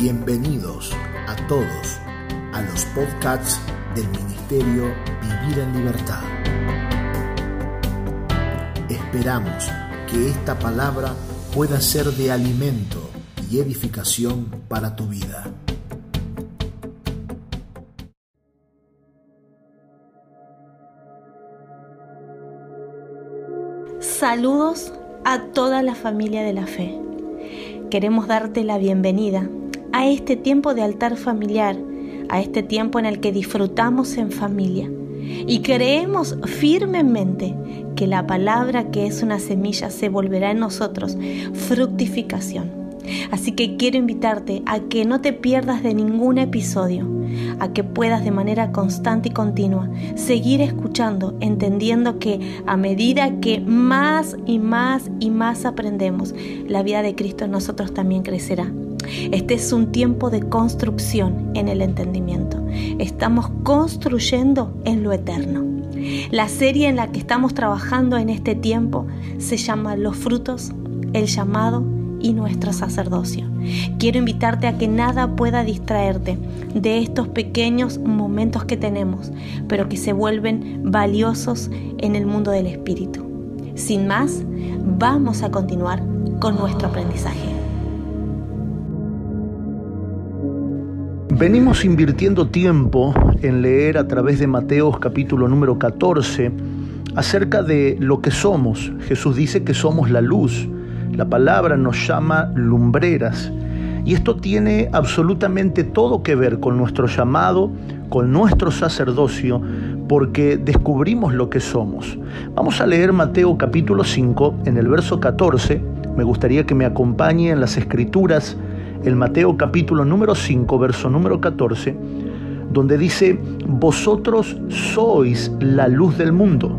Bienvenidos a todos a los podcasts del Ministerio Vivir en Libertad. Esperamos que esta palabra pueda ser de alimento y edificación para tu vida. Saludos a toda la familia de la fe. Queremos darte la bienvenida a este tiempo de altar familiar, a este tiempo en el que disfrutamos en familia. Y creemos firmemente que la palabra que es una semilla se volverá en nosotros fructificación. Así que quiero invitarte a que no te pierdas de ningún episodio, a que puedas de manera constante y continua seguir escuchando, entendiendo que a medida que más y más y más aprendemos, la vida de Cristo en nosotros también crecerá. Este es un tiempo de construcción en el entendimiento. Estamos construyendo en lo eterno. La serie en la que estamos trabajando en este tiempo se llama Los frutos, el llamado y nuestro sacerdocio. Quiero invitarte a que nada pueda distraerte de estos pequeños momentos que tenemos, pero que se vuelven valiosos en el mundo del espíritu. Sin más, vamos a continuar con nuestro aprendizaje. Venimos invirtiendo tiempo en leer a través de Mateos capítulo número 14 acerca de lo que somos. Jesús dice que somos la luz. La palabra nos llama lumbreras. Y esto tiene absolutamente todo que ver con nuestro llamado, con nuestro sacerdocio, porque descubrimos lo que somos. Vamos a leer Mateo capítulo 5 en el verso 14. Me gustaría que me acompañe en las escrituras el Mateo capítulo número 5, verso número 14, donde dice, vosotros sois la luz del mundo.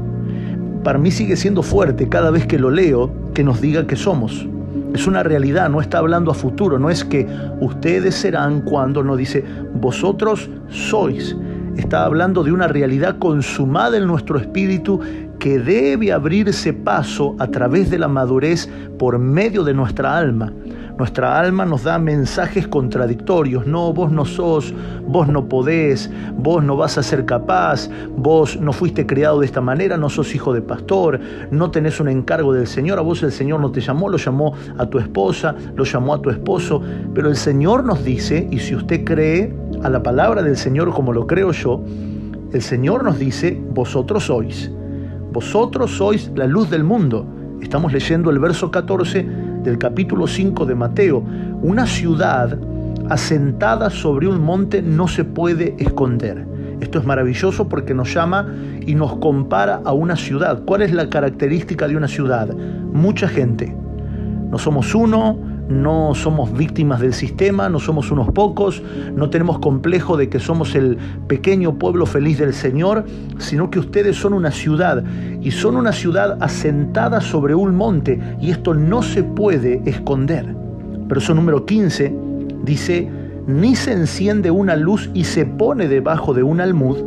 Para mí sigue siendo fuerte cada vez que lo leo que nos diga que somos. Es una realidad, no está hablando a futuro, no es que ustedes serán cuando, no dice, vosotros sois. Está hablando de una realidad consumada en nuestro espíritu que debe abrirse paso a través de la madurez por medio de nuestra alma. Nuestra alma nos da mensajes contradictorios. No, vos no sos, vos no podés, vos no vas a ser capaz, vos no fuiste criado de esta manera, no sos hijo de pastor, no tenés un encargo del Señor, a vos el Señor no te llamó, lo llamó a tu esposa, lo llamó a tu esposo. Pero el Señor nos dice, y si usted cree a la palabra del Señor como lo creo yo, el Señor nos dice, vosotros sois. Vosotros sois la luz del mundo. Estamos leyendo el verso 14 del capítulo 5 de Mateo, una ciudad asentada sobre un monte no se puede esconder. Esto es maravilloso porque nos llama y nos compara a una ciudad. ¿Cuál es la característica de una ciudad? Mucha gente. No somos uno, no somos víctimas del sistema, no somos unos pocos, no tenemos complejo de que somos el pequeño pueblo feliz del Señor, sino que ustedes son una ciudad y son una ciudad asentada sobre un monte y esto no se puede esconder. Verso número 15 dice, ni se enciende una luz y se pone debajo de un almud,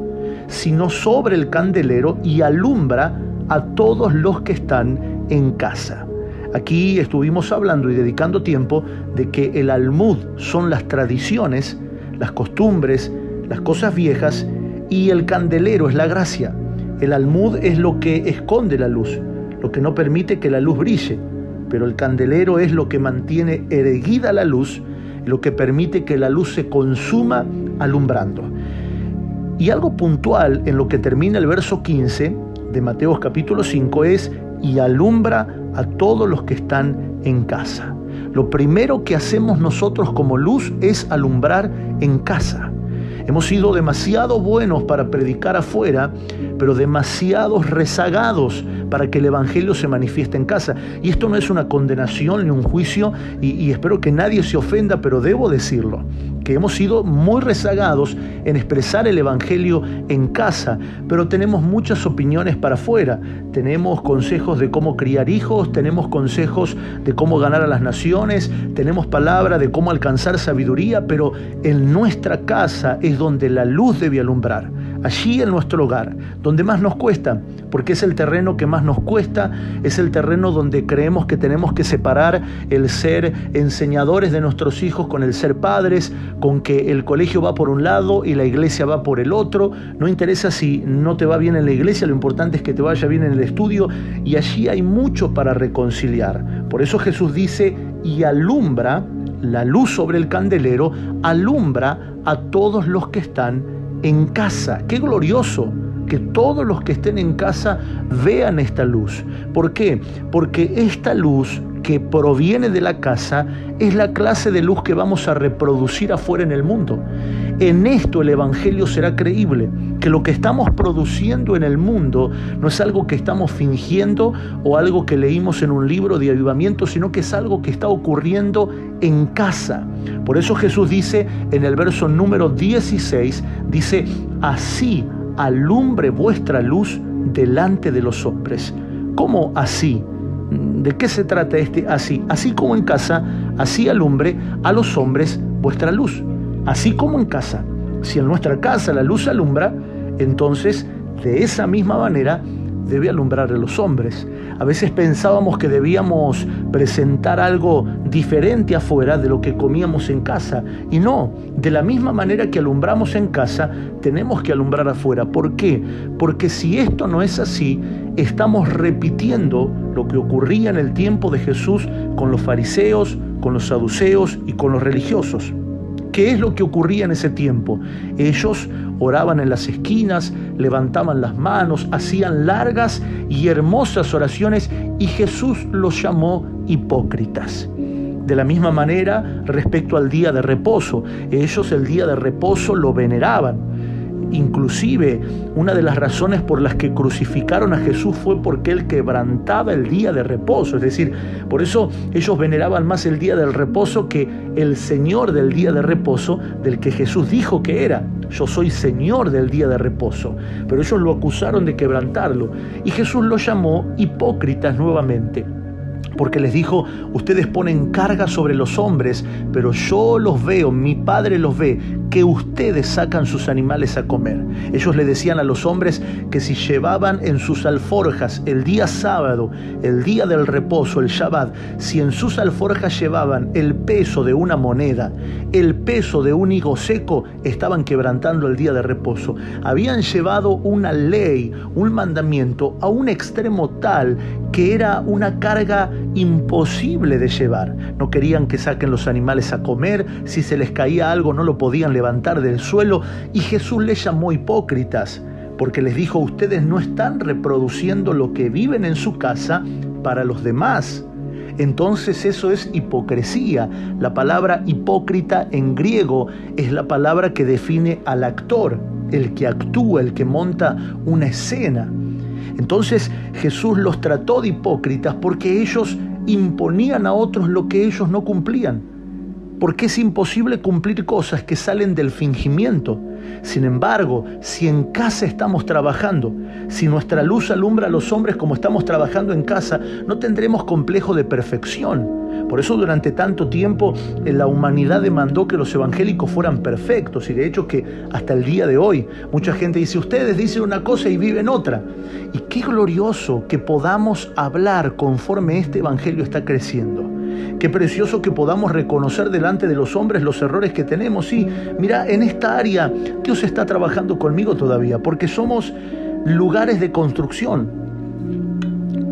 sino sobre el candelero y alumbra a todos los que están en casa. Aquí estuvimos hablando y dedicando tiempo de que el almud son las tradiciones, las costumbres, las cosas viejas y el candelero es la gracia. El almud es lo que esconde la luz, lo que no permite que la luz brille, pero el candelero es lo que mantiene erguida la luz, lo que permite que la luz se consuma alumbrando. Y algo puntual en lo que termina el verso 15 de Mateos capítulo 5 es y alumbra a todos los que están en casa. Lo primero que hacemos nosotros como luz es alumbrar en casa. Hemos sido demasiado buenos para predicar afuera, pero demasiados rezagados para que el Evangelio se manifieste en casa. Y esto no es una condenación ni un juicio, y, y espero que nadie se ofenda, pero debo decirlo que hemos sido muy rezagados en expresar el Evangelio en casa, pero tenemos muchas opiniones para afuera. Tenemos consejos de cómo criar hijos, tenemos consejos de cómo ganar a las naciones, tenemos palabra de cómo alcanzar sabiduría, pero en nuestra casa es donde la luz debe alumbrar. Allí en nuestro hogar, donde más nos cuesta, porque es el terreno que más nos cuesta, es el terreno donde creemos que tenemos que separar el ser enseñadores de nuestros hijos con el ser padres, con que el colegio va por un lado y la iglesia va por el otro. No interesa si no te va bien en la iglesia, lo importante es que te vaya bien en el estudio y allí hay mucho para reconciliar. Por eso Jesús dice, y alumbra la luz sobre el candelero, alumbra a todos los que están en casa. Qué glorioso que todos los que estén en casa vean esta luz. ¿Por qué? Porque esta luz que proviene de la casa es la clase de luz que vamos a reproducir afuera en el mundo. En esto el Evangelio será creíble, que lo que estamos produciendo en el mundo no es algo que estamos fingiendo o algo que leímos en un libro de avivamiento, sino que es algo que está ocurriendo en casa. Por eso Jesús dice en el verso número 16, dice, así alumbre vuestra luz delante de los hombres. ¿Cómo así? ¿De qué se trata este así? Así como en casa, así alumbre a los hombres vuestra luz. Así como en casa. Si en nuestra casa la luz alumbra, entonces de esa misma manera debe alumbrar a los hombres. A veces pensábamos que debíamos presentar algo diferente afuera de lo que comíamos en casa. Y no, de la misma manera que alumbramos en casa, tenemos que alumbrar afuera. ¿Por qué? Porque si esto no es así, estamos repitiendo lo que ocurría en el tiempo de Jesús con los fariseos, con los saduceos y con los religiosos. ¿Qué es lo que ocurría en ese tiempo? Ellos oraban en las esquinas, levantaban las manos, hacían largas y hermosas oraciones y Jesús los llamó hipócritas. De la misma manera, respecto al día de reposo, ellos el día de reposo lo veneraban Inclusive, una de las razones por las que crucificaron a Jesús fue porque él quebrantaba el día de reposo. Es decir, por eso ellos veneraban más el día del reposo que el Señor del día de reposo del que Jesús dijo que era. Yo soy Señor del día de reposo. Pero ellos lo acusaron de quebrantarlo. Y Jesús lo llamó hipócritas nuevamente porque les dijo, ustedes ponen carga sobre los hombres, pero yo los veo, mi Padre los ve, que ustedes sacan sus animales a comer. Ellos le decían a los hombres que si llevaban en sus alforjas el día sábado, el día del reposo, el Shabbat, si en sus alforjas llevaban el peso de una moneda, el peso de un higo seco, estaban quebrantando el día de reposo. Habían llevado una ley, un mandamiento a un extremo tal que era una carga imposible de llevar. No querían que saquen los animales a comer, si se les caía algo no lo podían levantar del suelo y Jesús les llamó hipócritas porque les dijo, ustedes no están reproduciendo lo que viven en su casa para los demás. Entonces eso es hipocresía. La palabra hipócrita en griego es la palabra que define al actor, el que actúa, el que monta una escena. Entonces Jesús los trató de hipócritas porque ellos imponían a otros lo que ellos no cumplían porque es imposible cumplir cosas que salen del fingimiento. Sin embargo, si en casa estamos trabajando, si nuestra luz alumbra a los hombres como estamos trabajando en casa, no tendremos complejo de perfección. Por eso durante tanto tiempo eh, la humanidad demandó que los evangélicos fueran perfectos y de hecho que hasta el día de hoy mucha gente dice, ustedes dicen una cosa y viven otra. Y qué glorioso que podamos hablar conforme este evangelio está creciendo. Qué precioso que podamos reconocer delante de los hombres los errores que tenemos. Sí, mira, en esta área Dios está trabajando conmigo todavía, porque somos lugares de construcción.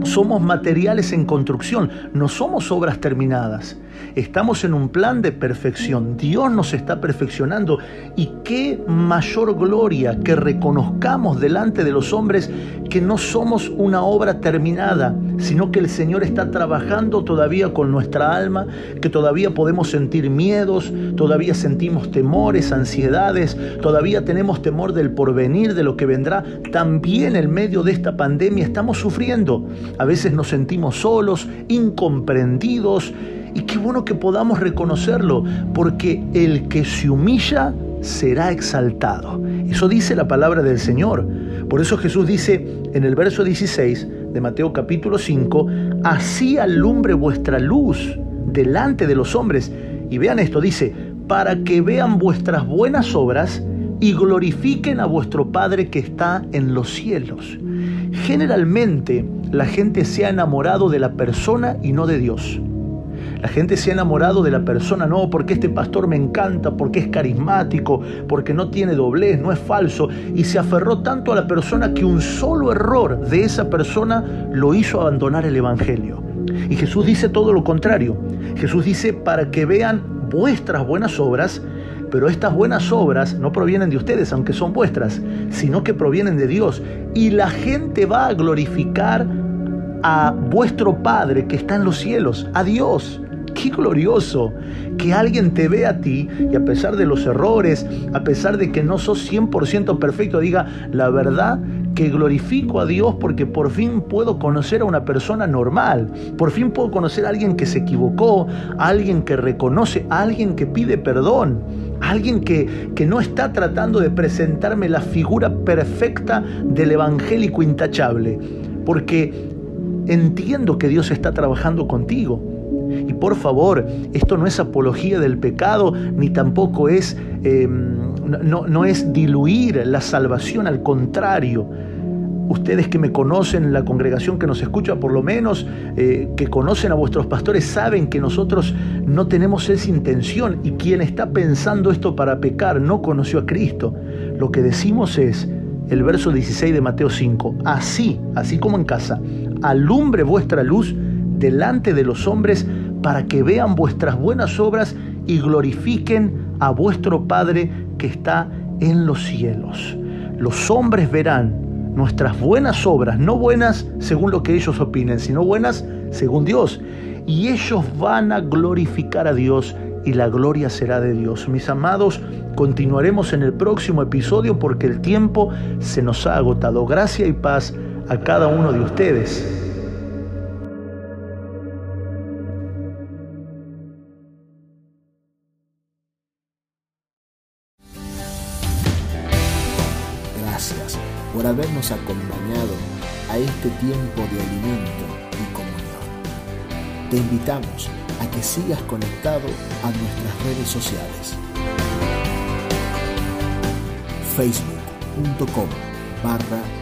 Somos materiales en construcción, no somos obras terminadas. Estamos en un plan de perfección. Dios nos está perfeccionando y qué mayor gloria que reconozcamos delante de los hombres que no somos una obra terminada, sino que el Señor está trabajando todavía con nuestra alma, que todavía podemos sentir miedos, todavía sentimos temores, ansiedades, todavía tenemos temor del porvenir, de lo que vendrá. También en medio de esta pandemia estamos sufriendo. A veces nos sentimos solos, incomprendidos y qué bueno que podamos reconocerlo, porque el que se humilla será exaltado. Eso dice la palabra del Señor. Por eso Jesús dice en el verso 16 de Mateo capítulo 5, así alumbre vuestra luz delante de los hombres. Y vean esto, dice, para que vean vuestras buenas obras y glorifiquen a vuestro Padre que está en los cielos. Generalmente la gente se ha enamorado de la persona y no de Dios. La gente se ha enamorado de la persona, no, porque este pastor me encanta, porque es carismático, porque no tiene doblez, no es falso, y se aferró tanto a la persona que un solo error de esa persona lo hizo abandonar el Evangelio. Y Jesús dice todo lo contrario. Jesús dice para que vean vuestras buenas obras, pero estas buenas obras no provienen de ustedes, aunque son vuestras, sino que provienen de Dios. Y la gente va a glorificar a vuestro Padre que está en los cielos, a Dios. Qué glorioso que alguien te vea a ti y a pesar de los errores, a pesar de que no sos 100% perfecto, diga, la verdad que glorifico a Dios porque por fin puedo conocer a una persona normal, por fin puedo conocer a alguien que se equivocó, a alguien que reconoce, a alguien que pide perdón, a alguien que, que no está tratando de presentarme la figura perfecta del evangélico intachable, porque entiendo que Dios está trabajando contigo. Y por favor, esto no es apología del pecado, ni tampoco es, em, no, no es diluir la salvación, al contrario. Ustedes que me conocen, la congregación que nos escucha, por lo menos eh, que conocen a vuestros pastores, saben que nosotros no tenemos esa intención y quien está pensando esto para pecar no conoció a Cristo. Lo que decimos es, el verso 16 de Mateo 5, así, así como en casa, alumbre vuestra luz delante de los hombres para que vean vuestras buenas obras y glorifiquen a vuestro Padre que está en los cielos. Los hombres verán nuestras buenas obras, no buenas según lo que ellos opinen, sino buenas según Dios. Y ellos van a glorificar a Dios y la gloria será de Dios. Mis amados, continuaremos en el próximo episodio porque el tiempo se nos ha agotado. Gracia y paz a cada uno de ustedes. por habernos acompañado a este tiempo de alimento y comunión. Te invitamos a que sigas conectado a nuestras redes sociales. Facebook.com barra